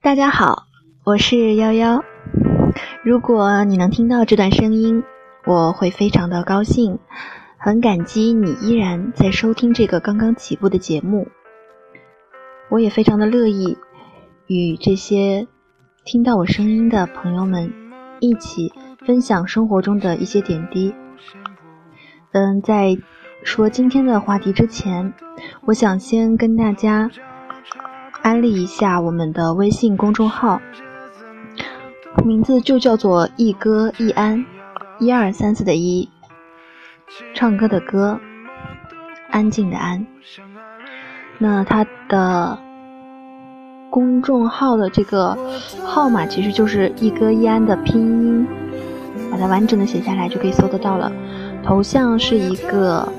大家好，我是夭夭。如果你能听到这段声音，我会非常的高兴，很感激你依然在收听这个刚刚起步的节目。我也非常的乐意与这些听到我声音的朋友们一起分享生活中的一些点滴。嗯，在说今天的话题之前，我想先跟大家。安利一下我们的微信公众号，名字就叫做“一歌一安”，一二三四的一，唱歌的歌，安静的安。那它的公众号的这个号码其实就是“一歌一安”的拼音，把它完整的写下来就可以搜得到了。头像是一个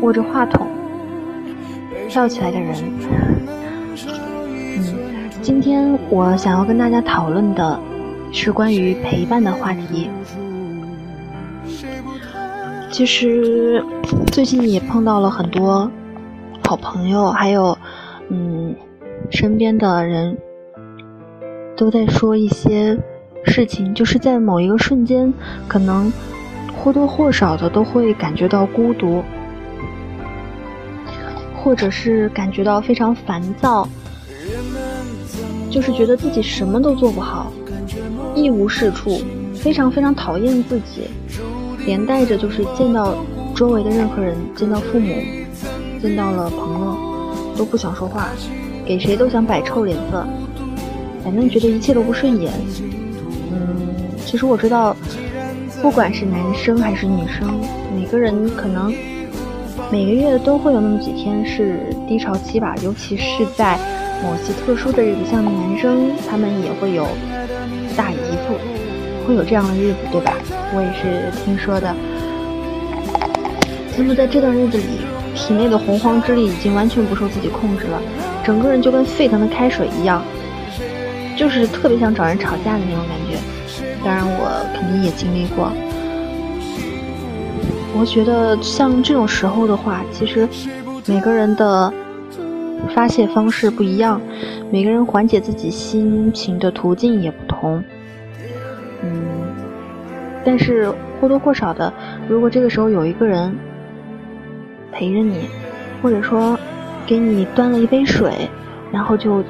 握着话筒跳起来的人。嗯今天我想要跟大家讨论的是关于陪伴的话题。其实最近也碰到了很多好朋友，还有嗯身边的人都在说一些事情，就是在某一个瞬间，可能或多或少的都会感觉到孤独，或者是感觉到非常烦躁。就是觉得自己什么都做不好，一无是处，非常非常讨厌自己，连带着就是见到周围的任何人，见到父母，见到了朋友，都不想说话，给谁都想摆臭脸色，反正觉得一切都不顺眼。嗯，其实我知道，不管是男生还是女生，每个人可能每个月都会有那么几天是低潮期吧，尤其是在。某些特殊的日子，像男生，他们也会有大姨夫，会有这样的日子，对吧？我也是听说的。那么在这段日子里，体内的洪荒之力已经完全不受自己控制了，整个人就跟沸腾的开水一样，就是特别想找人吵架的那种感觉。当然，我肯定也经历过。我觉得像这种时候的话，其实每个人的。发泄方式不一样，每个人缓解自己心情的途径也不同。嗯，但是或多或少的，如果这个时候有一个人陪着你，或者说给你端了一杯水，然后就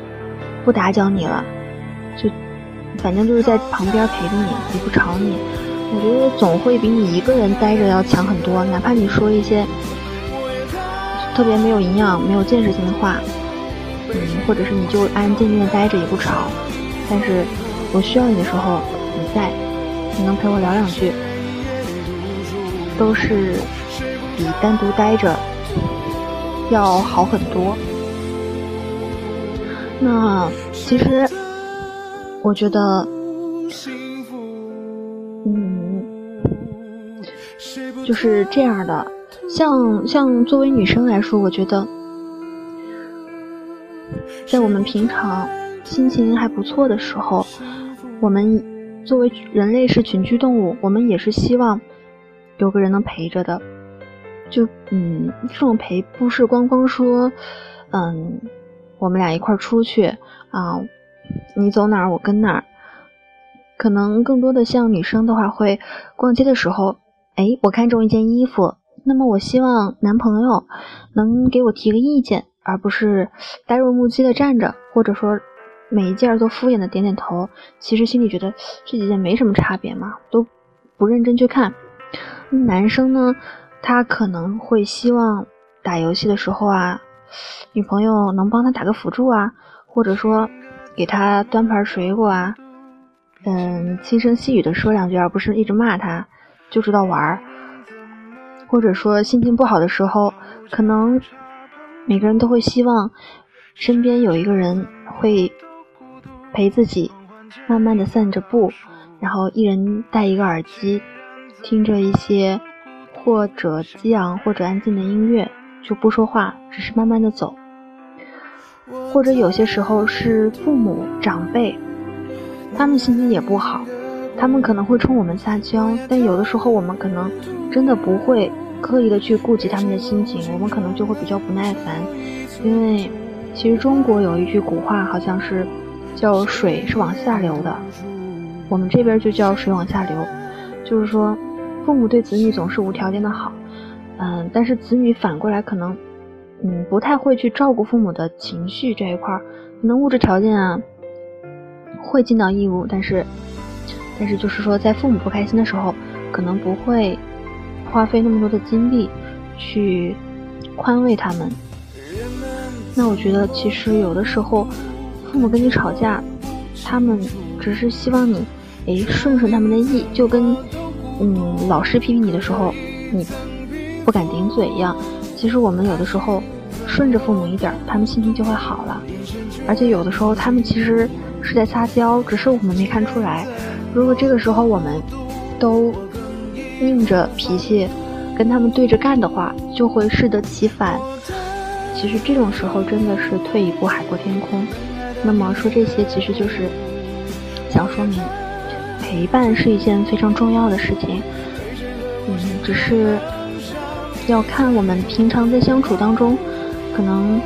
不打搅你了，就反正就是在旁边陪着你，也不吵你，我觉得总会比你一个人待着要强很多。哪怕你说一些。特别没有营养、没有建设性的话，嗯，或者是你就安安静静的待着也不吵，但是我需要你的时候你在，你能陪我聊两句，都是比单独待着要好很多。那其实我觉得，就是这样的。像像作为女生来说，我觉得，在我们平常心情还不错的时候，我们作为人类是群居动物，我们也是希望有个人能陪着的。就嗯，这种陪不是光光说，嗯，我们俩一块出去啊，你走哪儿我跟哪儿。可能更多的像女生的话，会逛街的时候，哎，我看中一件衣服。那么我希望男朋友能给我提个意见，而不是呆若木鸡的站着，或者说每一件都敷衍的点点头。其实心里觉得这几件没什么差别嘛，都不认真去看。男生呢，他可能会希望打游戏的时候啊，女朋友能帮他打个辅助啊，或者说给他端盘水果啊，嗯，轻声细语的说两句，而不是一直骂他，就知道玩儿。或者说心情不好的时候，可能每个人都会希望身边有一个人会陪自己，慢慢的散着步，然后一人戴一个耳机，听着一些或者激昂或者安静的音乐，就不说话，只是慢慢的走。或者有些时候是父母长辈，他们心情也不好。他们可能会冲我们撒娇，但有的时候我们可能真的不会刻意的去顾及他们的心情，我们可能就会比较不耐烦。因为其实中国有一句古话，好像是叫水是往下流的，我们这边就叫水往下流，就是说父母对子女总是无条件的好，嗯，但是子女反过来可能，嗯，不太会去照顾父母的情绪这一块儿，可能物质条件啊会尽到义务，但是，但是就是说在父母不开心的时候，可能不会花费那么多的精力去宽慰他们。那我觉得，其实有的时候，父母跟你吵架，他们只是希望你，哎，顺顺他们的意，就跟，嗯，老师批评你的时候，你不敢顶嘴一样。其实我们有的时候顺着父母一点，他们心情就会好了。而且有的时候他们其实是在撒娇，只是我们没看出来。如果这个时候我们都硬着脾气跟他们对着干的话，就会适得其反。其实这种时候真的是退一步海阔天空。那么说这些，其实就是想说明陪伴是一件非常重要的事情。嗯，只是要看我们平常在相处当中，可能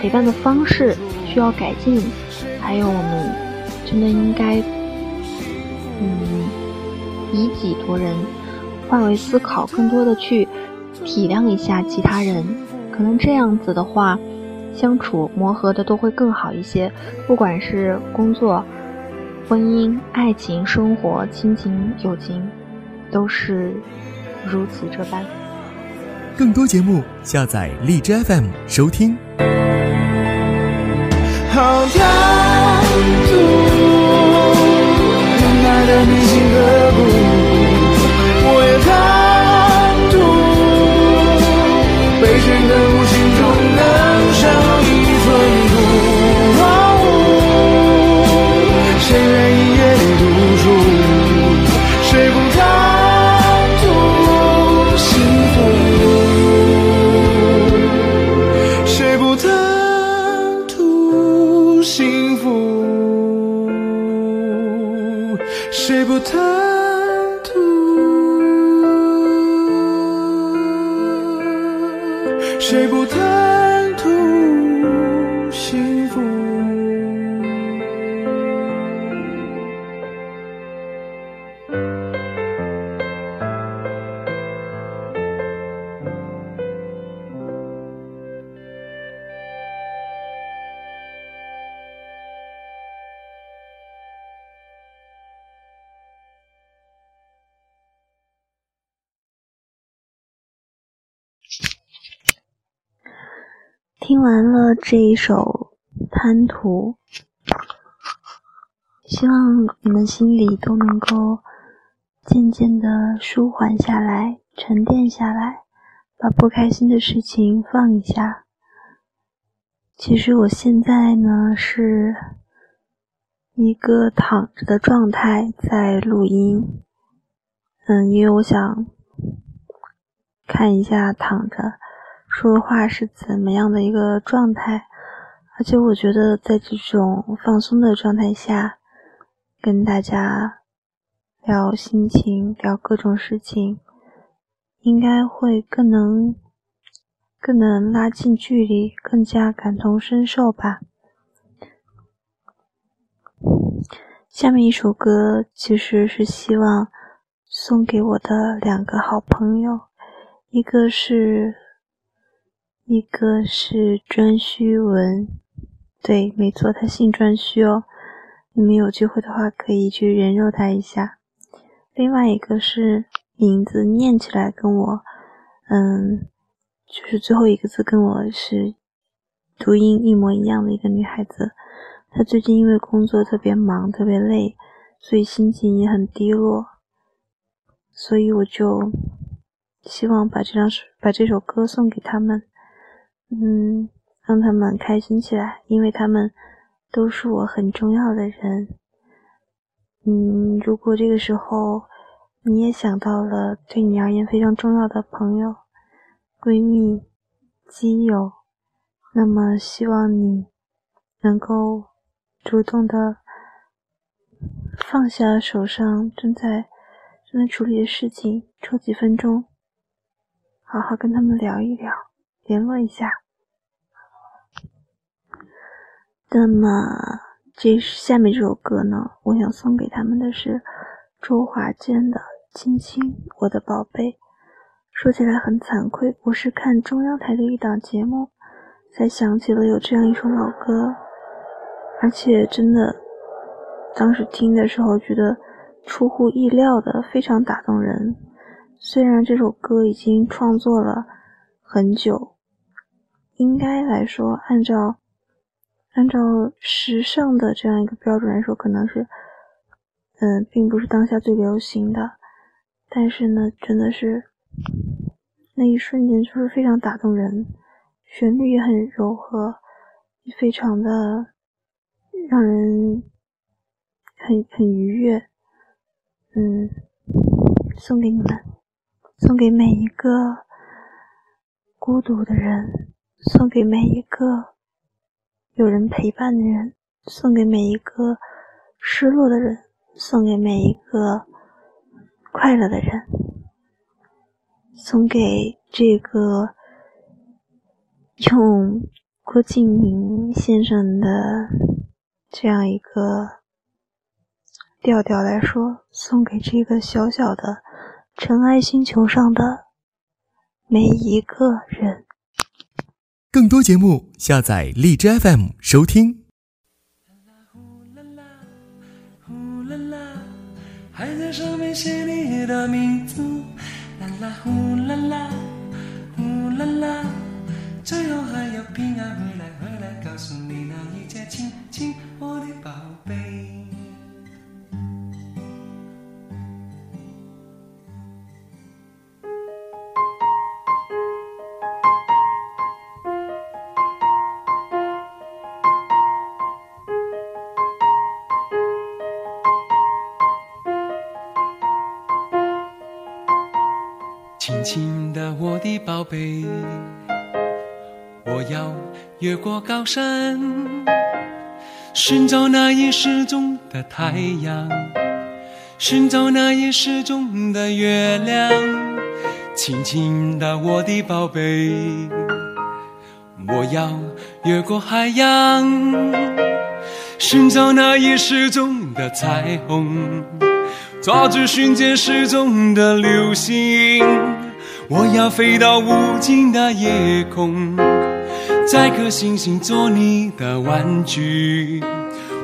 陪伴的方式需要改进，还有我们真的应该嗯以己度人，换位思考，更多的去体谅一下其他人。可能这样子的话，相处磨合的都会更好一些。不管是工作、婚姻、爱情、生活、亲情、友情，都是如此这般。更多节目，下载荔枝 FM 收听。好谁听完了这一首《贪图》，希望你们心里都能够渐渐的舒缓下来、沉淀下来，把不开心的事情放一下。其实我现在呢是一个躺着的状态在录音，嗯，因为我想看一下躺着。说话是怎么样的一个状态？而且我觉得在这种放松的状态下，跟大家聊心情、聊各种事情，应该会更能、更能拉近距离，更加感同身受吧。下面一首歌其实是希望送给我的两个好朋友，一个是。一个是专虚文，对，没错，他姓专虚哦。你们有机会的话，可以去人肉他一下。另外一个是名字念起来跟我，嗯，就是最后一个字跟我是读音一模一样的一个女孩子。她最近因为工作特别忙，特别累，所以心情也很低落。所以我就希望把这张把这首歌送给他们。嗯，让他们开心起来，因为他们都是我很重要的人。嗯，如果这个时候你也想到了对你而言非常重要的朋友、闺蜜、基友，那么希望你能够主动的放下手上正在正在处理的事情，抽几分钟，好好跟他们聊一聊，联络一下。那么，这下面这首歌呢，我想送给他们的是周华健的《亲亲我的宝贝》。说起来很惭愧，我是看中央台的一档节目，才想起了有这样一首老歌，而且真的，当时听的时候觉得出乎意料的非常打动人。虽然这首歌已经创作了很久，应该来说按照。按照时尚的这样一个标准来说，可能是，嗯，并不是当下最流行的，但是呢，真的是那一瞬间就是非常打动人，旋律也很柔和，非常的让人很很愉悦，嗯，送给你们，送给每一个孤独的人，送给每一个。有人陪伴的人，送给每一个失落的人，送给每一个快乐的人，送给这个用郭敬明先生的这样一个调调来说，送给这个小小的尘埃星球上的每一个人。更多节目，下载荔枝 FM 收听。呼啦啦，还在上面写你的名字。啦啦呼啦啦，呼啦啦，最后还要平安回来，回来告诉你那一切，亲亲我的宝贝。的，我的宝贝，我要越过高山，寻找那已失踪的太阳，寻找那已失踪的月亮。轻轻的，我的宝贝，我要越过海洋，寻找那已失踪的彩虹。抓住瞬间失踪的流星，我要飞到无尽的夜空，摘颗星星做你的玩具。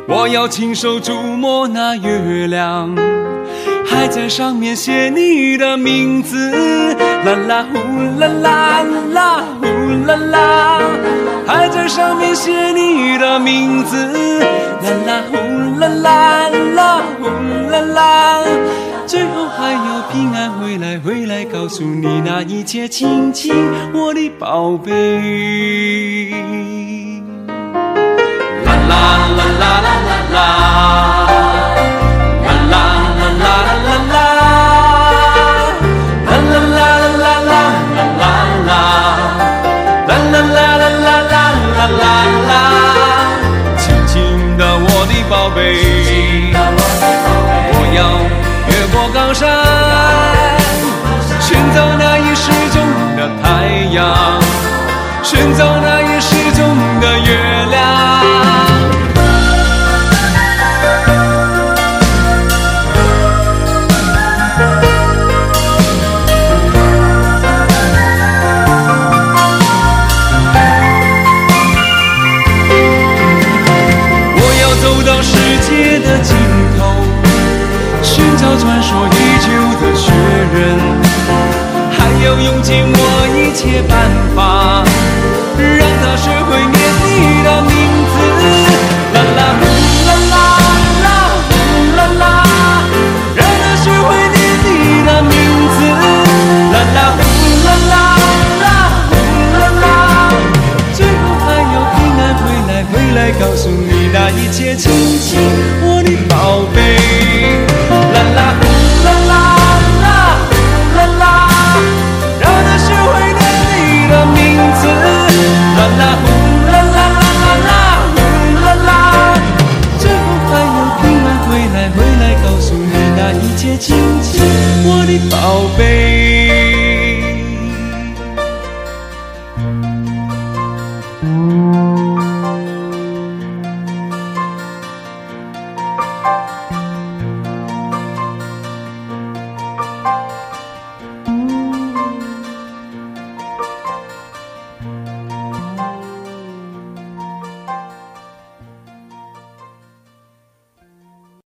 我要亲手触摸那月亮，还在上面写你的名字。啦啦呼啦啦啦呼啦啦，还在上面写你的名字。啦啦呼啦啦啦呼啦啦，最后还要平安回来，回来告诉你那一切，亲亲我的宝贝。啦啦啦啦啦啦啦。寻找告诉你那一切亲亲我的宝贝。啦啦呼啦啦啦呼啦啦让他学会念你的名字啦啦呼啦啦啦啦啦呼啦啦最后还要平安回来回来告诉你那一切亲亲我的宝贝